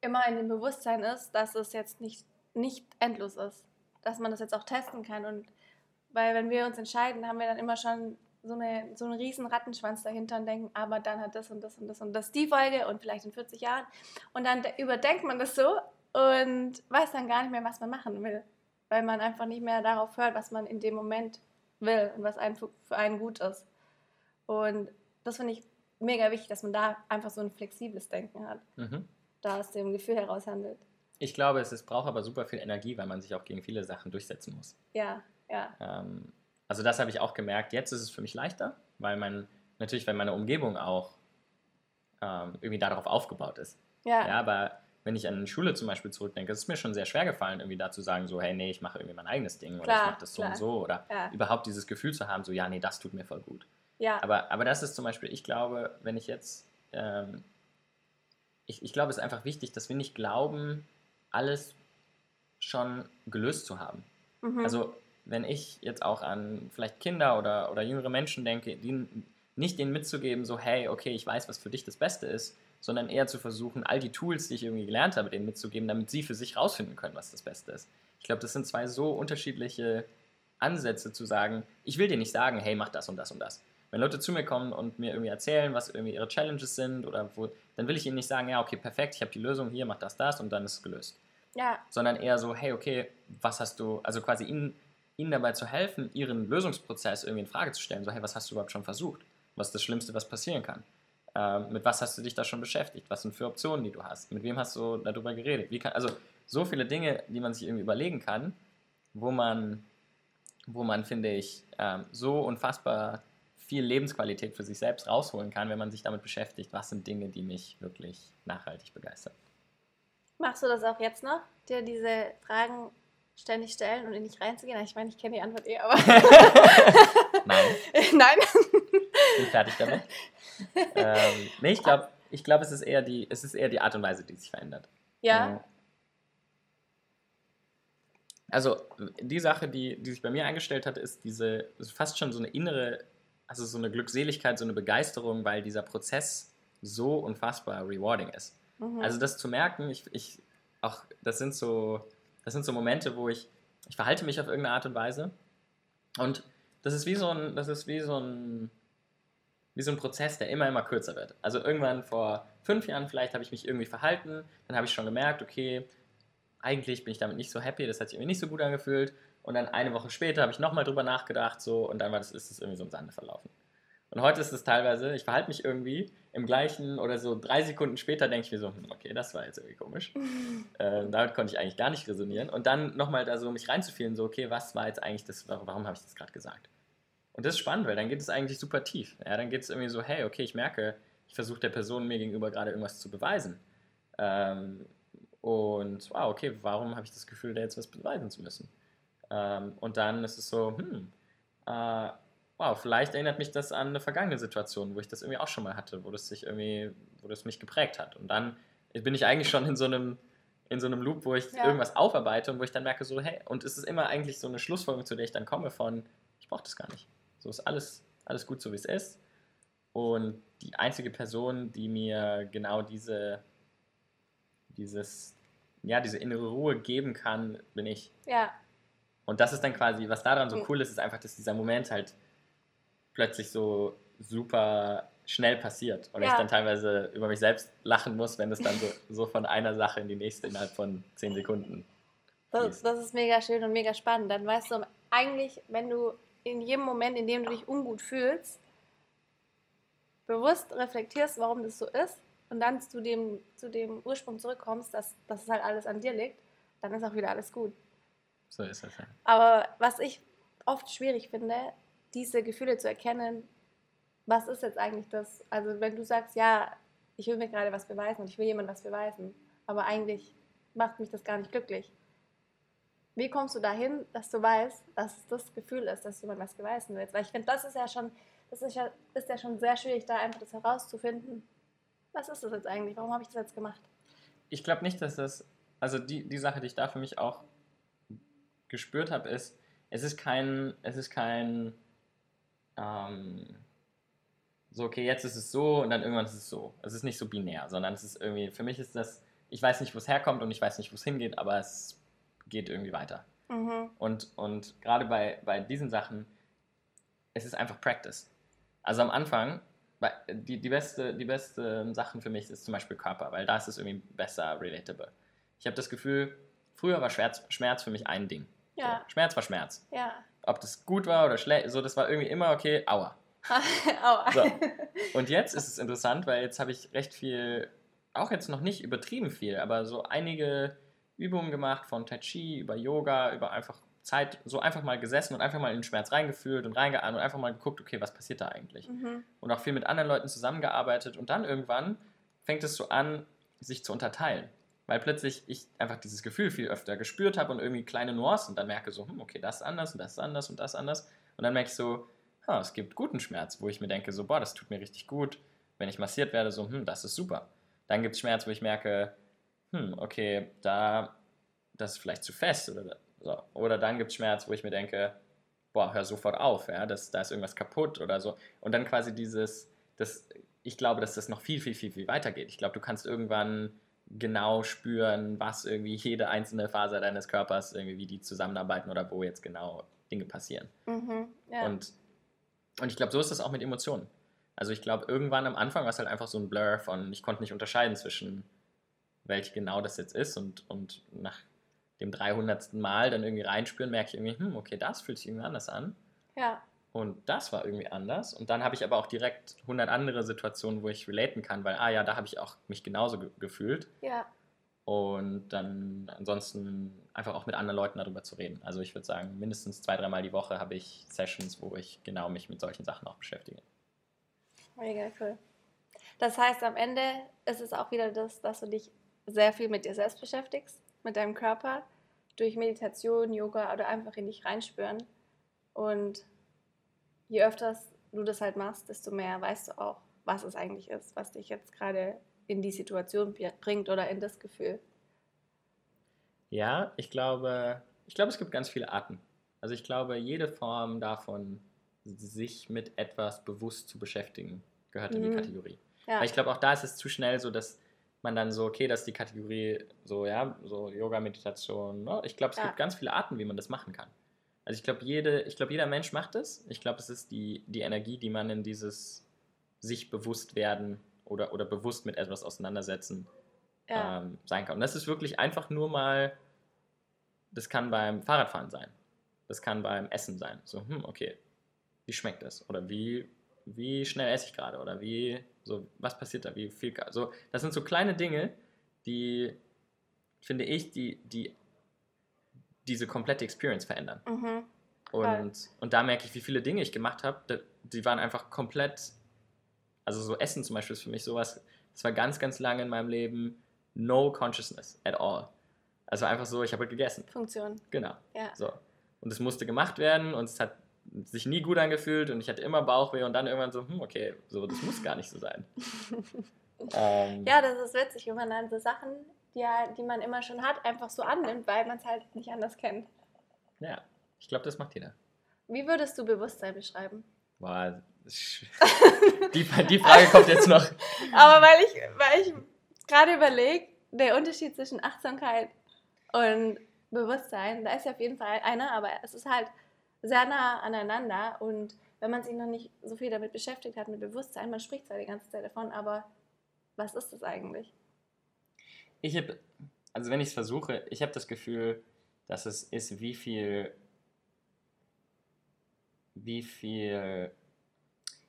immer in dem Bewusstsein ist, dass es jetzt nicht, nicht endlos ist. Dass man das jetzt auch testen kann. Und weil wenn wir uns entscheiden, haben wir dann immer schon so, eine, so einen riesen Rattenschwanz dahinter und denken, aber dann hat das und das und das und das die Folge und vielleicht in 40 Jahren. Und dann überdenkt man das so und weiß dann gar nicht mehr, was man machen will. Weil man einfach nicht mehr darauf hört, was man in dem Moment will und was einen für einen gut ist. Und das finde ich mega wichtig, dass man da einfach so ein flexibles Denken hat, mhm. da aus dem Gefühl heraus handelt. Ich glaube, es ist, braucht aber super viel Energie, weil man sich auch gegen viele Sachen durchsetzen muss. Ja, ja. Ähm, also das habe ich auch gemerkt. Jetzt ist es für mich leichter, weil man natürlich, weil meine Umgebung auch ähm, irgendwie darauf aufgebaut ist. Ja. ja. Aber wenn ich an Schule zum Beispiel zurückdenke, ist es mir schon sehr schwer gefallen, irgendwie da zu sagen, so, hey, nee, ich mache irgendwie mein eigenes Ding klar, oder ich mache das so klar. und so oder ja. überhaupt dieses Gefühl zu haben, so, ja, nee, das tut mir voll gut. Ja. Aber, aber das ist zum Beispiel, ich glaube, wenn ich jetzt, ähm, ich, ich glaube, es ist einfach wichtig, dass wir nicht glauben, alles schon gelöst zu haben. Mhm. Also wenn ich jetzt auch an vielleicht Kinder oder, oder jüngere Menschen denke, die, nicht denen mitzugeben, so hey, okay, ich weiß, was für dich das Beste ist, sondern eher zu versuchen, all die Tools, die ich irgendwie gelernt habe, denen mitzugeben, damit sie für sich rausfinden können, was das Beste ist. Ich glaube, das sind zwei so unterschiedliche Ansätze zu sagen, ich will dir nicht sagen, hey, mach das und das und das. Wenn Leute zu mir kommen und mir irgendwie erzählen, was irgendwie ihre Challenges sind oder wo, dann will ich ihnen nicht sagen, ja, okay, perfekt, ich habe die Lösung hier, mach das, das und dann ist es gelöst. Ja. Sondern eher so, hey, okay, was hast du, also quasi ihnen, ihnen dabei zu helfen, ihren Lösungsprozess irgendwie in Frage zu stellen. So, hey, was hast du überhaupt schon versucht? Was ist das Schlimmste, was passieren kann? Ähm, mit was hast du dich da schon beschäftigt? Was sind für Optionen, die du hast? Mit wem hast du darüber geredet? Kann, also so viele Dinge, die man sich irgendwie überlegen kann, wo man, wo man finde ich, ähm, so unfassbar viel Lebensqualität für sich selbst rausholen kann, wenn man sich damit beschäftigt, was sind Dinge, die mich wirklich nachhaltig begeistern. Machst du das auch jetzt noch, dir diese Fragen ständig stellen und in dich reinzugehen? Ich meine, ich kenne die Antwort eh, aber. (laughs) Nein. (laughs) Nein. Bin fertig damit. ähm, nee, ich glaube, ich glaub, es, ist eher die, es ist eher die Art und Weise, die sich verändert. Ja. Also, die Sache, die, die sich bei mir eingestellt hat, ist diese, ist fast schon so eine innere also so eine Glückseligkeit, so eine Begeisterung, weil dieser Prozess so unfassbar rewarding ist. Mhm. Also das zu merken, ich, ich auch, das sind so, das sind so Momente, wo ich, ich verhalte mich auf irgendeine Art und Weise. Und das ist wie so ein, das ist wie so ein, wie so ein Prozess, der immer, immer kürzer wird. Also irgendwann vor fünf Jahren vielleicht habe ich mich irgendwie verhalten, dann habe ich schon gemerkt, okay, eigentlich bin ich damit nicht so happy, das hat sich irgendwie nicht so gut angefühlt. Und dann eine Woche später habe ich nochmal drüber nachgedacht so. Und dann war das, ist es irgendwie so im Sande verlaufen. Und heute ist es teilweise, ich verhalte mich irgendwie im gleichen oder so drei Sekunden später denke ich mir so, hm, okay, das war jetzt irgendwie komisch. (laughs) äh, damit konnte ich eigentlich gar nicht resonieren. Und dann nochmal da so mich reinzufühlen, so, okay, was war jetzt eigentlich das, warum habe ich das gerade gesagt? Und das ist spannend, weil dann geht es eigentlich super tief. Ja, dann geht es irgendwie so, hey, okay, ich merke, ich versuche der Person mir gegenüber gerade irgendwas zu beweisen. Ähm, und wow, okay, warum habe ich das Gefühl, da jetzt was beweisen zu müssen? Ähm, und dann ist es so, hm, äh, wow, vielleicht erinnert mich das an eine vergangene Situation, wo ich das irgendwie auch schon mal hatte, wo das sich irgendwie, wo das mich geprägt hat. Und dann bin ich eigentlich schon in so einem, in so einem Loop, wo ich ja. irgendwas aufarbeite und wo ich dann merke, so, hey, und es ist immer eigentlich so eine Schlussfolgerung, zu der ich dann komme von, ich brauche das gar nicht. So ist alles, alles gut, so wie es ist. Und die einzige Person, die mir genau diese, dieses, ja, diese innere Ruhe geben kann, bin ich. Ja, Und das ist dann quasi, was daran so cool ist, ist einfach, dass dieser Moment halt plötzlich so super schnell passiert. Und ja. ich dann teilweise über mich selbst lachen muss, wenn es dann so, (laughs) so von einer Sache in die nächste innerhalb von zehn Sekunden. Das, das, ist mega schön und mega spannend. Dann weißt du eigentlich, wenn du in jedem Moment, in dem du dich ungut fühlst, bewusst reflektierst, warum das so ist und dann zu dem, zu dem Ursprung zurückkommst, dass, dass es halt alles an dir liegt, dann ist auch wieder alles gut. So ist es ja. Aber was ich oft schwierig finde, diese Gefühle zu erkennen, was ist jetzt eigentlich das? Also wenn du sagst, ja, ich will mir gerade was beweisen und ich will jemandem was beweisen, aber eigentlich macht mich das gar nicht glücklich. Wie kommst du dahin, dass du weißt, dass das Gefühl ist, dass jemand was beweisen willst? Weil ich finde, das ist ja schon, das ist ja, ist ja schon sehr schwierig, da einfach das herauszufinden. Was ist das jetzt eigentlich? Warum habe ich das jetzt gemacht? Ich glaube nicht, dass das, also die, die Sache, die ich da für mich auch gespürt habe, ist, es ist kein, es ist kein, ähm, so, okay, jetzt ist es so und dann irgendwann ist es so. Es ist nicht so binär, sondern es ist irgendwie, für mich ist das, ich weiß nicht, wo es herkommt und ich weiß nicht, wo es hingeht, aber es geht irgendwie weiter. Mhm. Und, und gerade bei, bei diesen Sachen, es ist einfach Practice. Also am Anfang, die, die, beste, die beste Sachen für mich ist zum Beispiel Körper, weil da ist es irgendwie besser relatable. Ich habe das Gefühl, früher war Schmerz, Schmerz für mich ein Ding. Ja. So, Schmerz war Schmerz. Ja. Ob das gut war oder schlecht, so das war irgendwie immer okay, aua. (laughs) Aua. So. (laughs) Und jetzt ist es interessant, weil jetzt habe ich recht viel, auch jetzt noch nicht übertrieben viel, aber so einige Übungen gemacht von Tai Chi über Yoga, über einfach Zeit, so einfach mal gesessen und einfach mal in den Schmerz reingefühlt und reingeahnt und einfach mal geguckt, okay, was passiert da eigentlich? Mhm. Und auch viel mit anderen Leuten zusammengearbeitet und dann irgendwann fängt es so an, sich zu unterteilen. Weil plötzlich ich einfach dieses Gefühl viel öfter gespürt habe und irgendwie kleine Nuancen und dann merke so, hm, okay, das ist anders und das ist anders und das ist anders. Und dann merke ich so, ah, es gibt guten Schmerz, wo ich mir denke, so, boah, das tut mir richtig gut. Wenn ich massiert werde, so, hm, das ist super. Dann gibt es Schmerz, wo ich merke, hm, okay, da, das ist vielleicht zu fest oder so. Oder dann gibt es Schmerz, wo ich mir denke, boah, hör sofort auf, ja, das, da ist irgendwas kaputt oder so. Und dann quasi dieses, das, ich glaube, dass das noch viel, viel, viel, viel weiter geht. Ich glaube, du kannst irgendwann genau spüren, was irgendwie jede einzelne Faser deines Körpers, irgendwie wie die zusammenarbeiten oder wo jetzt genau Dinge passieren. Mhm, ja. Und und ich glaube, so ist das auch mit Emotionen. Also ich glaube, irgendwann am Anfang war es halt einfach so ein Blur von, ich konnte nicht unterscheiden zwischen, welche genau das jetzt ist und, und nach dem 300. Mal dann irgendwie reinspüren, merke ich irgendwie, hm, okay, das fühlt sich irgendwie anders an. Ja. Und das war irgendwie anders. Und dann habe ich aber auch direkt 100 andere Situationen, wo ich relaten kann, weil, ah ja, da habe ich auch mich genauso ge gefühlt. Ja. Und dann ansonsten einfach auch mit anderen Leuten darüber zu reden. Also ich würde sagen, mindestens zwei, dreimal die Woche habe ich Sessions, wo ich genau mich mit solchen Sachen auch beschäftige. Mega cool. Das heißt, am Ende ist es auch wieder das, dass du dich sehr viel mit dir selbst beschäftigst, mit deinem Körper, durch Meditation, Yoga oder einfach in dich reinspüren. Und je öfter du das halt machst, desto mehr weißt du auch, was es eigentlich ist, was dich jetzt gerade in die Situation bringt oder in das Gefühl. Ja, ich glaube, ich glaube, es gibt ganz viele Arten. Also ich glaube, jede Form davon, sich mit etwas bewusst zu beschäftigen, gehört in die mhm. Kategorie. Ja. Weil ich glaube, auch da ist es zu schnell so, dass man dann so, okay, das ist die Kategorie so, ja, so Yoga, Meditation. Ne? Ich glaube, es ja. gibt ganz viele Arten, wie man das machen kann. Also ich glaube, jede, ich glaube, jeder Mensch macht es. Ich glaube, es ist die, die Energie, die man in dieses sich bewusst werden oder, oder bewusst mit etwas auseinandersetzen ja. ähm, sein kann. Und das ist wirklich einfach nur mal, das kann beim Fahrradfahren sein, das kann beim Essen sein. So, hm, okay, wie schmeckt das? Oder wie, wie schnell esse ich gerade? Oder wie, so, was passiert da? Wie viel, so, das sind so kleine Dinge, die, finde ich, die, die diese komplette Experience verändern. Mhm. Und, und da merke ich, wie viele Dinge ich gemacht habe, die waren einfach komplett, also so Essen zum Beispiel ist für mich sowas, das war ganz, ganz lange in meinem Leben no consciousness at all. Also einfach so, ich habe halt gegessen. Funktion. Genau. Ja. So. Und es musste gemacht werden und es hat sich nie gut angefühlt und ich hatte immer Bauchweh und dann irgendwann so, hm, okay, so, das muss gar nicht so sein. (laughs) ähm, ja, das ist witzig, wenn man dann so Sachen, die, die man immer schon hat, einfach so annimmt, weil man es halt nicht anders kennt. Ja, ich glaube, das macht jeder. Wie würdest du Bewusstsein beschreiben? Boah, (laughs) die, die Frage kommt jetzt noch. Aber weil ich, weil ich gerade überlege, der Unterschied zwischen Achtsamkeit und Bewusstsein, da ist ja auf jeden Fall einer, aber es ist halt sehr nah aneinander und wenn man sich noch nicht so viel damit beschäftigt hat, mit Bewusstsein, man spricht zwar die ganze Zeit davon, aber was ist das eigentlich? Ich habe, also wenn ich es versuche, ich habe das Gefühl, dass es ist, wie viel, wie viel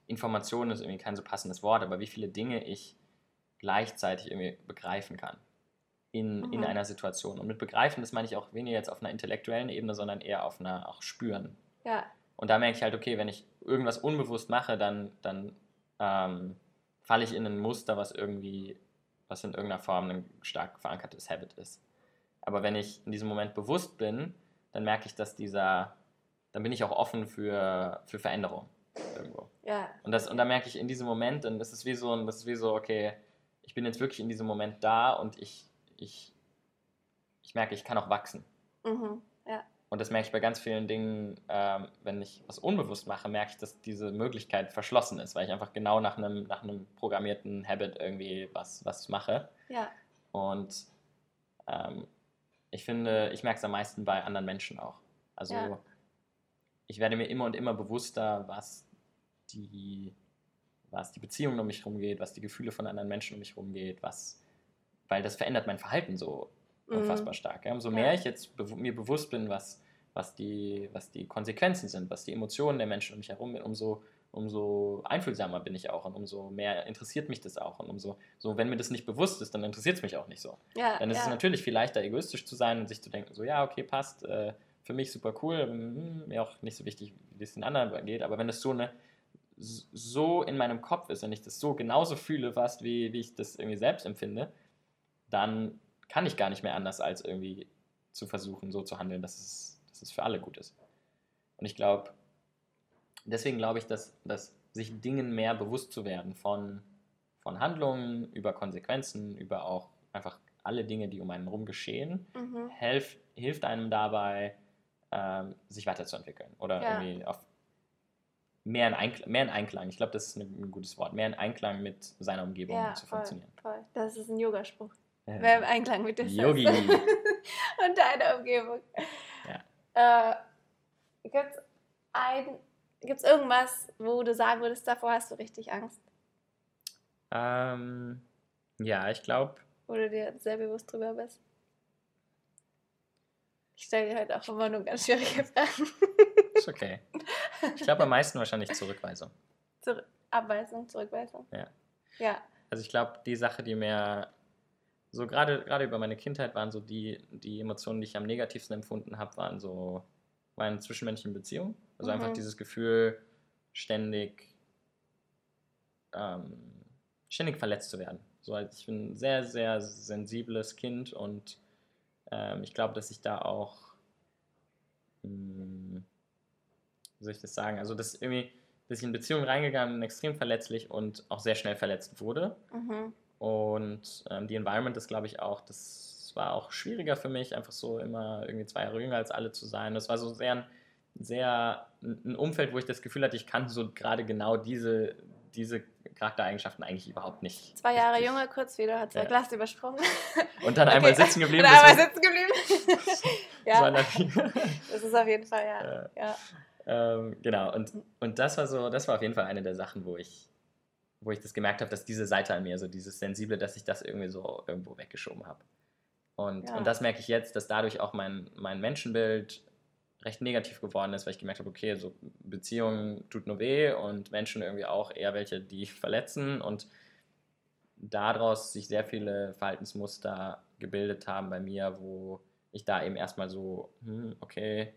Informationen ist irgendwie kein so passendes Wort, aber wie viele Dinge ich gleichzeitig irgendwie begreifen kann in, mhm. in einer Situation. Und mit begreifen, das meine ich auch weniger jetzt auf einer intellektuellen Ebene, sondern eher auf einer auch spüren. Ja. Und da merke ich halt, okay, wenn ich irgendwas unbewusst mache, dann, dann ähm, falle ich in ein Muster, was irgendwie, was in irgendeiner Form ein stark verankertes Habit ist. Aber wenn ich in diesem Moment bewusst bin, dann merke ich, dass dieser, dann bin ich auch offen für, für Veränderung irgendwo. Ja. Und, das, und da merke ich in diesem Moment, und das ist wie so, das ist wie so, okay, ich bin jetzt wirklich in diesem Moment da und ich, ich, ich merke, ich kann auch wachsen. Mhm. Und das merke ich bei ganz vielen Dingen, ähm, wenn ich was unbewusst mache, merke ich, dass diese Möglichkeit verschlossen ist, weil ich einfach genau nach einem, nach einem programmierten Habit irgendwie was, was mache. Ja. Und ähm, ich finde, ich merke es am meisten bei anderen Menschen auch. Also ja. ich werde mir immer und immer bewusster, was die, was die Beziehung um mich herum geht, was die Gefühle von anderen Menschen um mich herum geht, was, weil das verändert mein Verhalten so unfassbar mhm. stark. Ja. Umso mehr ich jetzt be mir bewusst bin, was, was, die, was die Konsequenzen sind, was die Emotionen der Menschen um mich herum sind, umso, umso einfühlsamer bin ich auch und umso mehr interessiert mich das auch. Und umso, so, wenn mir das nicht bewusst ist, dann interessiert es mich auch nicht so. Ja, dann ist ja. es natürlich viel leichter, egoistisch zu sein und sich zu denken, so, ja, okay, passt, äh, für mich super cool, hm, mir auch nicht so wichtig, wie es den anderen geht. Aber wenn es so eine so in meinem Kopf ist, wenn ich das so genauso fühle fast, wie, wie ich das irgendwie selbst empfinde, dann kann ich gar nicht mehr anders, als irgendwie zu versuchen, so zu handeln, dass es, dass es für alle gut ist. Und ich glaube, deswegen glaube ich, dass, dass sich Dingen mehr bewusst zu werden von, von Handlungen, über Konsequenzen, über auch einfach alle Dinge, die um einen herum geschehen, mhm. helf, hilft einem dabei, ähm, sich weiterzuentwickeln oder ja. irgendwie auf mehr in, Einklang, mehr in Einklang. Ich glaube, das ist ein, gutes Wort, mehr in Einklang mit seiner Umgebung ja, zu voll, funktionieren. Voll. Das ist ein Yogaspruch. Wer im Einklang mit dir Yogi. (laughs) und deiner Umgebung. Ja. Äh, Gibt es ein, gibt's irgendwas, wo du sagen würdest, davor hast du richtig Angst? Ähm, ja, ich glaube. Wo du dir sehr bewusst drüber bist. Ich stelle dir heute auch immer nur ganz schwierige Fragen. Ist okay. Ich glaube am meisten wahrscheinlich Zurückweisung. Zur Abweisung, Zurückweisung. Ja. Ja. Also ich glaube, die Sache, die mir so gerade gerade über meine Kindheit waren so die, die Emotionen, die ich am negativsten empfunden habe, waren so meine zwischenmenschlichen Beziehungen. Also mhm. einfach dieses Gefühl, ständig, ähm, ständig verletzt zu werden. So, also ich bin ein sehr, sehr sensibles Kind und ähm, ich glaube, dass ich da auch, mh, hm, wie soll ich das sagen, also dass irgendwie, dass ich in Beziehungen reingegangen bin, extrem verletzlich und auch sehr schnell verletzt wurde. Mhm. Und ähm, die Environment ist, glaube ich, auch, das war auch schwieriger für mich, einfach so immer irgendwie zwei Jahre jünger als alle zu sein. Das war so sehr ein, sehr ein Umfeld, wo ich das Gefühl hatte, ich kann so gerade genau diese, diese Charaktereigenschaften eigentlich überhaupt nicht. Zwei Jahre richtig. jünger, kurz wieder, hat zwei ja. Glas übersprungen. (laughs) Und dann okay. einmal sitzen geblieben. Und einmal sitzen geblieben. (laughs) ja. das ist auf jeden Fall, ja. ja. ja. Ähm, genau, und, und das war so, das war auf jeden Fall eine der Sachen, wo ich wo ich das gemerkt habe, dass diese Seite an mir, so dieses Sensible, dass ich das irgendwie so irgendwo weggeschoben habe. Und, ja. und das merke ich jetzt, dass dadurch auch mein, mein Menschenbild recht negativ geworden ist, weil ich gemerkt habe, okay, so Beziehungen tut nur weh und Menschen irgendwie auch eher welche, die (laughs) verletzen und daraus sich sehr viele Verhaltensmuster gebildet haben bei mir, wo ich da eben erstmal so, hm, okay,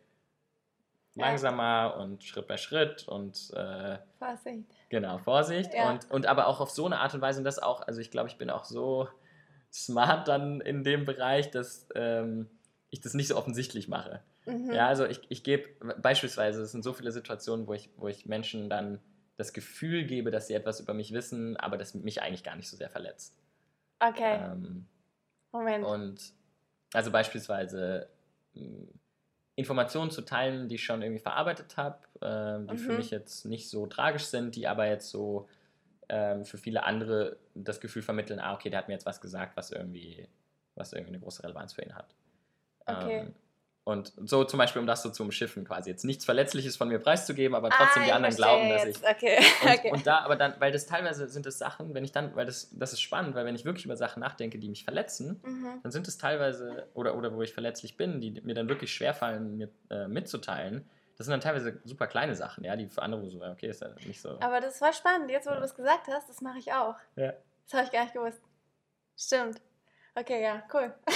langsamer und Schritt bei Schritt und äh, Vorsicht. Genau, Vorsicht. Ja. Und, und aber auch auf so eine Art und Weise und das auch, also ich glaube, ich bin auch so smart dann in dem Bereich, dass ähm, ich das nicht so offensichtlich mache. Mhm. Ja, also ich, ich gebe beispielsweise, es sind so viele Situationen, wo ich, wo ich Menschen dann das Gefühl gebe, dass sie etwas über mich wissen, aber das mich eigentlich gar nicht so sehr verletzt. Okay. Ähm, Moment. Und also beispielsweise hm, Informationen zu teilen, die ich schon irgendwie verarbeitet habe, äh, die mhm. für mich jetzt nicht so tragisch sind, die aber jetzt so ähm, für viele andere das Gefühl vermitteln, ah, okay, der hat mir jetzt was gesagt, was irgendwie, was irgendwie eine große Relevanz für ihn hat. Okay. Ähm, Und so zum Beispiel, um das so zu umschiffen, quasi jetzt nichts Verletzliches von mir preiszugeben, aber trotzdem ah, die anderen glauben, dass ich. Okay. Und, (laughs) okay. und da, aber dann, weil das teilweise sind es Sachen, wenn ich dann, weil das, das ist spannend, weil wenn ich wirklich über Sachen nachdenke, die mich verletzen, mhm. dann sind es teilweise, oder, oder wo ich verletzlich bin, die mir dann wirklich schwerfallen, mir äh, mitzuteilen. Das sind dann teilweise super kleine Sachen, ja, die für andere so, okay, ist ja nicht so. Aber das war spannend, jetzt wo ja. du das gesagt hast, das mache ich auch. Ja. Das habe ich gar nicht gewusst. Stimmt. Okay, ja, cool. (laughs)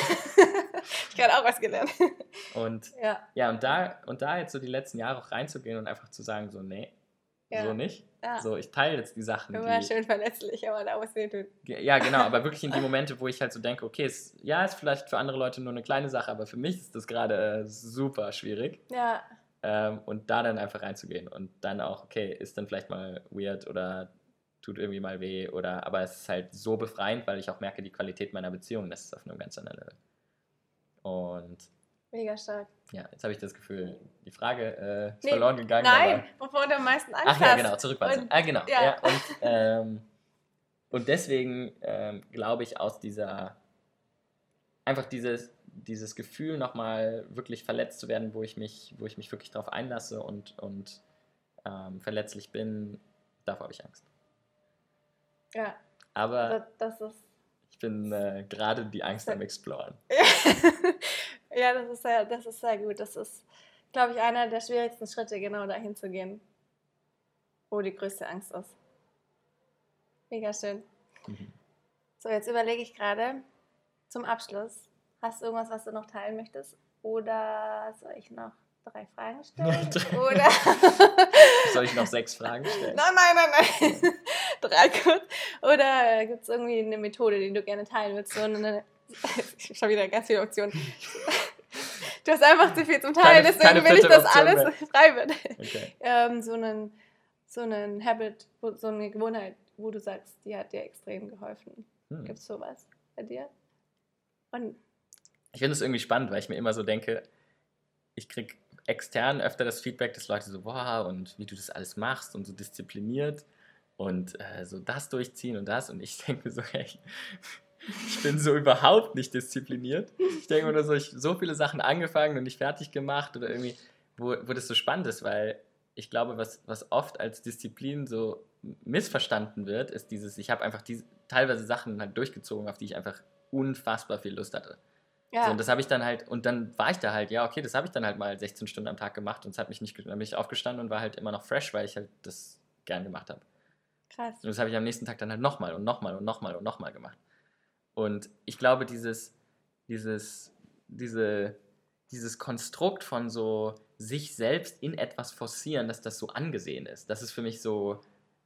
ich habe auch was gelernt. Und ja, ja und, da, und da jetzt so die letzten Jahre auch reinzugehen und einfach zu sagen, so, nee, ja. so nicht. Ja. So, ich teile jetzt die Sachen. Immer die, schön verletzlich, aber da muss ich tun. Ja, genau, aber wirklich in die Momente, wo ich halt so denke, okay, es, ja, ist vielleicht für andere Leute nur eine kleine Sache, aber für mich ist das gerade äh, super schwierig. Ja. Ähm, und da dann einfach reinzugehen und dann auch, okay, ist dann vielleicht mal weird oder tut irgendwie mal weh oder aber es ist halt so befreiend, weil ich auch merke, die Qualität meiner Beziehung, das ist auf einem ganz anderen Level. Und Mega stark. Ja, jetzt habe ich das Gefühl, die Frage äh, ist nee, verloren gegangen. Nein, wovor du am meisten Angst. Ach ja, genau, zurückweisen. Ah, genau. Ja. ja und, ähm, und deswegen ähm, glaube ich, aus dieser, einfach dieses, dieses Gefühl, nochmal wirklich verletzt zu werden, wo ich mich, wo ich mich wirklich darauf einlasse und, und ähm, verletzlich bin, davor habe ich Angst. Ja. Aber das, das ist ich bin äh, gerade die Angst am Exploren. (laughs) ja, das ist sehr, das ist sehr gut. Das ist, glaube ich, einer der schwierigsten Schritte, genau dahin zu gehen, wo die größte Angst ist. Mega schön. Mhm. So, jetzt überlege ich gerade zum Abschluss. Hast du irgendwas, was du noch teilen möchtest? Oder soll ich noch drei Fragen (laughs) stellen? Oder Soll ich noch sechs Fragen stellen? (laughs) Nein, nein, nein, nein. Drei kurz. Oder gibt es irgendwie eine Methode, die du gerne teilen willst? So eine, (laughs) ich habe wieder ganz viele Optionen. (laughs) Du hast einfach zu viel zum Teilen, keine, deswegen keine will ich, dass Option alles mehr. frei wird. Okay. Ähm, so, einen, so einen Habit, so eine Gewohnheit, wo du sagst, die hat dir extrem geholfen. Hm. Gibt es sowas bei dir? Und ich finde es irgendwie spannend, weil ich mir immer so denke, ich kriege extern öfter das Feedback, dass Leute so, wow, und wie du das alles machst und so diszipliniert und äh, so das durchziehen und das. Und ich (laughs) denke mir so, hey, ich bin so überhaupt nicht diszipliniert. Ich denke mir so, ich so viele Sachen angefangen und nicht fertig gemacht oder irgendwie, wo, wo das so spannend ist, weil ich glaube, was, was oft als Disziplin so missverstanden wird, ist dieses, ich habe einfach diese, teilweise Sachen halt durchgezogen, auf die ich einfach unfassbar viel Lust hatte. Ja. So, und das habe ich dann halt, und dann war ich da halt, ja, okay, das habe ich dann halt mal 16 Stunden am Tag gemacht und es hat mich nicht, dann bin ich aufgestanden und war halt immer noch fresh, weil ich halt das gern gemacht habe. Krass. Und das habe ich am nächsten Tag dann halt nochmal und nochmal und nochmal und nochmal gemacht. Und ich glaube, dieses, dieses, diese, dieses Konstrukt von so sich selbst in etwas forcieren, dass das so angesehen ist, das ist für mich so,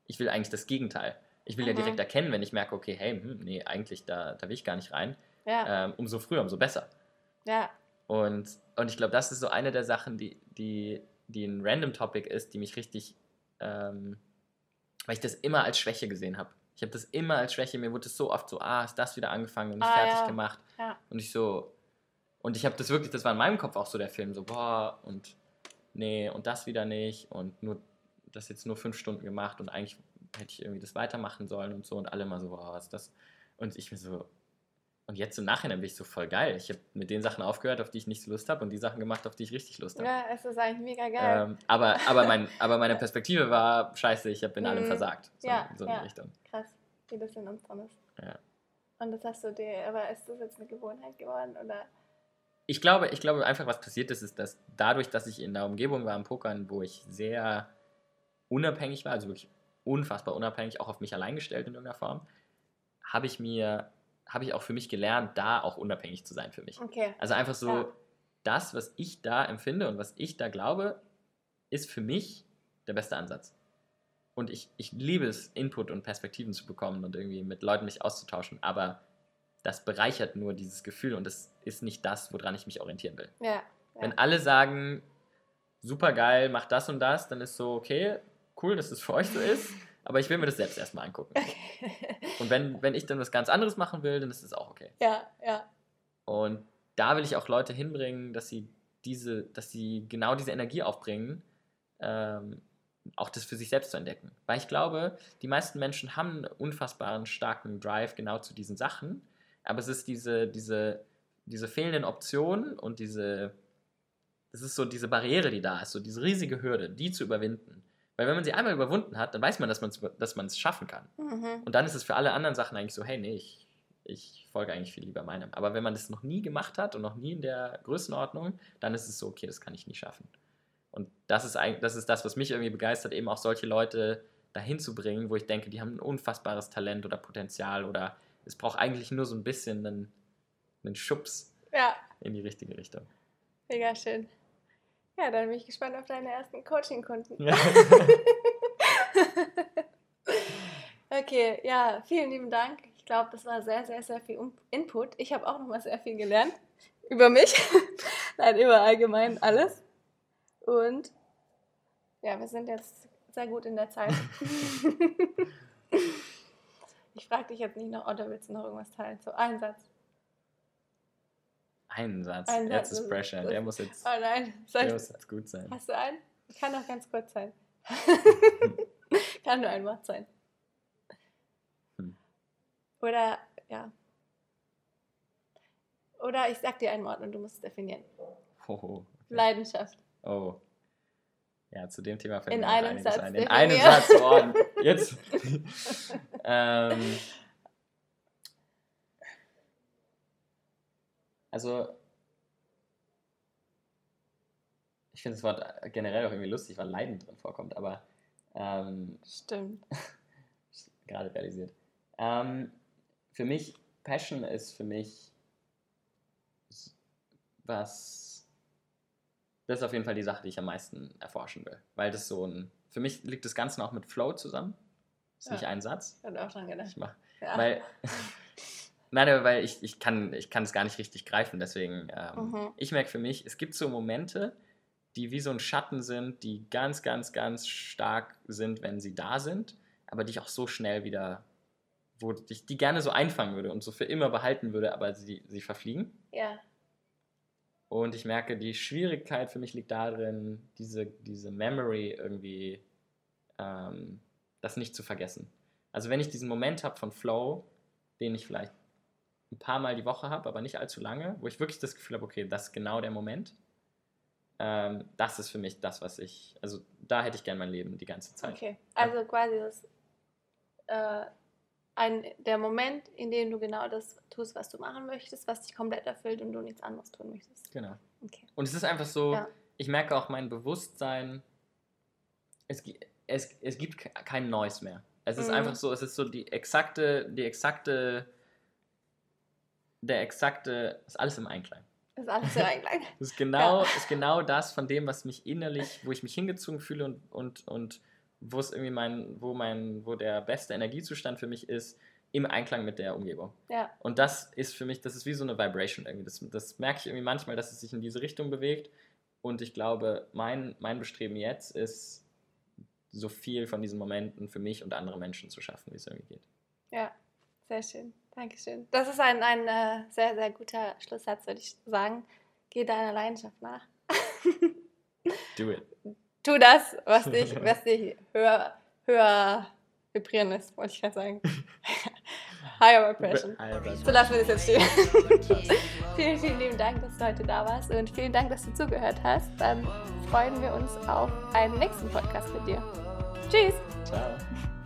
ich will eigentlich das Gegenteil. Ich will mhm. ja direkt erkennen, wenn ich merke, okay, hey, hm, nee, eigentlich, da, da will ich gar nicht rein ja. Ähm, umso früher, umso besser. Ja. Und, und ich glaube, das ist so eine der Sachen, die, die, die ein random Topic ist, die mich richtig, ähm, weil ich das immer als Schwäche gesehen habe. Ich habe das immer als Schwäche, mir wurde es so oft so, ah, ist das wieder angefangen und nicht ah, fertig ja. gemacht. Ja. Und ich so, und ich habe das wirklich, das war in meinem Kopf auch so der Film, so, boah, und nee, und das wieder nicht und nur, das jetzt nur fünf Stunden gemacht und eigentlich hätte ich irgendwie das weitermachen sollen und so und alle mal so, boah, was ist das? Und ich mir so, und jetzt im Nachhinein bin ich so voll geil. Ich habe mit den Sachen aufgehört, auf die ich nicht so Lust habe und die Sachen gemacht, auf die ich richtig Lust habe. Ja, es ist eigentlich mega geil. Ähm, aber, aber, mein, (laughs) aber meine Perspektive war scheiße, ich habe in allem mhm. versagt. So, ja, so in ja. Richtung. Krass, wie das in uns drin ist. Ja. Und das hast du dir, aber ist das jetzt eine Gewohnheit geworden oder? Ich glaube, ich glaube einfach, was passiert ist, ist, dass dadurch, dass ich in der Umgebung war im Pokern, wo ich sehr unabhängig war, also wirklich unfassbar unabhängig, auch auf mich allein gestellt in irgendeiner Form, habe ich mir habe ich auch für mich gelernt, da auch unabhängig zu sein für mich. Okay. Also einfach so, ja. das, was ich da empfinde und was ich da glaube, ist für mich der beste Ansatz. Und ich, ich liebe es, Input und Perspektiven zu bekommen und irgendwie mit Leuten mich auszutauschen, aber das bereichert nur dieses Gefühl und das ist nicht das, woran ich mich orientieren will. Ja, ja. Wenn alle sagen, super geil, mach das und das, dann ist so, okay, cool, dass es für euch so ist. (laughs) Aber ich will mir das selbst erstmal angucken. Okay. Und wenn, wenn ich dann was ganz anderes machen will, dann ist das auch okay. Ja, ja. Und da will ich auch Leute hinbringen, dass sie diese, dass sie genau diese Energie aufbringen, ähm, auch das für sich selbst zu entdecken. Weil ich glaube, die meisten Menschen haben einen unfassbaren starken Drive genau zu diesen Sachen, aber es ist diese, diese, diese fehlenden Optionen und diese, das ist so diese Barriere, die da ist, so diese riesige Hürde, die zu überwinden. Weil wenn man sie einmal überwunden hat, dann weiß man, dass man es dass schaffen kann. Mhm. Und dann ist es für alle anderen Sachen eigentlich so, hey, nee, ich, ich folge eigentlich viel lieber meinem. Aber wenn man das noch nie gemacht hat und noch nie in der Größenordnung, dann ist es so, okay, das kann ich nie schaffen. Und das ist eigentlich, das ist das, was mich irgendwie begeistert, eben auch solche Leute dahin zu bringen, wo ich denke, die haben ein unfassbares Talent oder Potenzial oder es braucht eigentlich nur so ein bisschen einen, einen Schubs ja. in die richtige Richtung. Mega schön. Ja, dann bin ich gespannt auf deine ersten Coaching-Kunden. Ja. (laughs) okay, ja, vielen lieben Dank. Ich glaube, das war sehr, sehr, sehr viel Input. Ich habe auch nochmal sehr viel gelernt über mich. (laughs) Nein, über allgemein alles. Und ja, wir sind jetzt sehr gut in der Zeit. (laughs) ich frage dich jetzt nicht noch, oder willst du noch irgendwas teilen? So, ein Satz. Einen Satz. Ein jetzt Satz. ist Pressure. Der muss jetzt, Oh nein, soll der muss jetzt gut sein. hast du einen? Kann auch ganz kurz sein. (laughs) Kann nur ein Wort sein. Hm. Oder, ja. Oder ich sag dir ein Wort und du musst es definieren. Hoho. Leidenschaft. Oh. Ja, zu dem Thema fällt In mir einem Satz ein. In definieren. einem Satz. Oh, jetzt. (laughs) ähm, also, ich finde das Wort generell auch irgendwie lustig, weil Leiden drin vorkommt, aber ähm, Stimmt. (laughs) gerade realisiert. Ähm, für mich, Passion ist für mich was. Das ist auf jeden Fall die Sache, die ich am meisten erforschen will. Weil das so ein. Für mich liegt das Ganze auch mit Flow zusammen. Das ist Ja. nicht ein Satz. Ich habe auch dran gedacht. Ich mach, Ja. weil, (laughs) nein, weil ich, ich kann ich kann es gar nicht richtig greifen. Deswegen, ähm, Mhm. ich merke für mich, es gibt so Momente, die wie so ein Schatten sind, die ganz, ganz, ganz stark sind, wenn sie da sind, aber die ich auch so schnell wieder, wo ich die gerne so einfangen würde und so für immer behalten würde, aber sie, sie verfliegen. ja. Und ich merke, die Schwierigkeit für mich liegt darin, diese, diese Memory irgendwie, ähm, das nicht zu vergessen. Also wenn ich diesen Moment habe von Flow, den ich vielleicht ein paar Mal die Woche habe, aber nicht allzu lange, wo ich wirklich das Gefühl habe, okay, das ist genau der Moment, ähm, das ist für mich das, was ich, also da hätte ich gern mein Leben die ganze Zeit. Okay. Also quasi das, äh, ein, der Moment, in dem du genau das tust, was du machen möchtest, was dich komplett erfüllt und du nichts anderes tun möchtest. Genau. Okay. Und es ist einfach so, Ja. ich merke auch mein Bewusstsein, es, es, es gibt ke- kein Neues mehr. Es ist Mhm. einfach so, es ist so die exakte, die exakte, der exakte, ist alles im Einklang. Ist alles im Einklang. Das (laughs) ist genau, ist genau das von dem, was mich innerlich, wo ich mich hingezogen fühle und, und, und wo es irgendwie mein, wo mein, wo der beste Energiezustand für mich ist, im Einklang mit der Umgebung. Ja. Und das ist für mich, das ist wie so eine Vibration irgendwie. Das, das merke ich irgendwie manchmal, dass es sich in diese Richtung bewegt. Und ich glaube, mein, mein Bestreben jetzt ist, so viel von diesen Momenten für mich und andere Menschen zu schaffen, wie es irgendwie geht. Ja, sehr schön. Dankeschön. Das ist ein, ein äh, sehr, sehr guter Schlusssatz, würde ich sagen. Geh deiner Leidenschaft nach. (laughs) Do it. Tu das, was (laughs) dich, was dich höher, höher vibrieren lässt, wollte ich gerade sagen. (laughs) Higher Vibration. So lassen wir das jetzt stehen. vielen, vielen lieben Dank, dass du heute da warst und vielen Dank, dass du zugehört hast. Dann freuen wir uns auf einen nächsten Podcast mit dir. Tschüss! Ciao.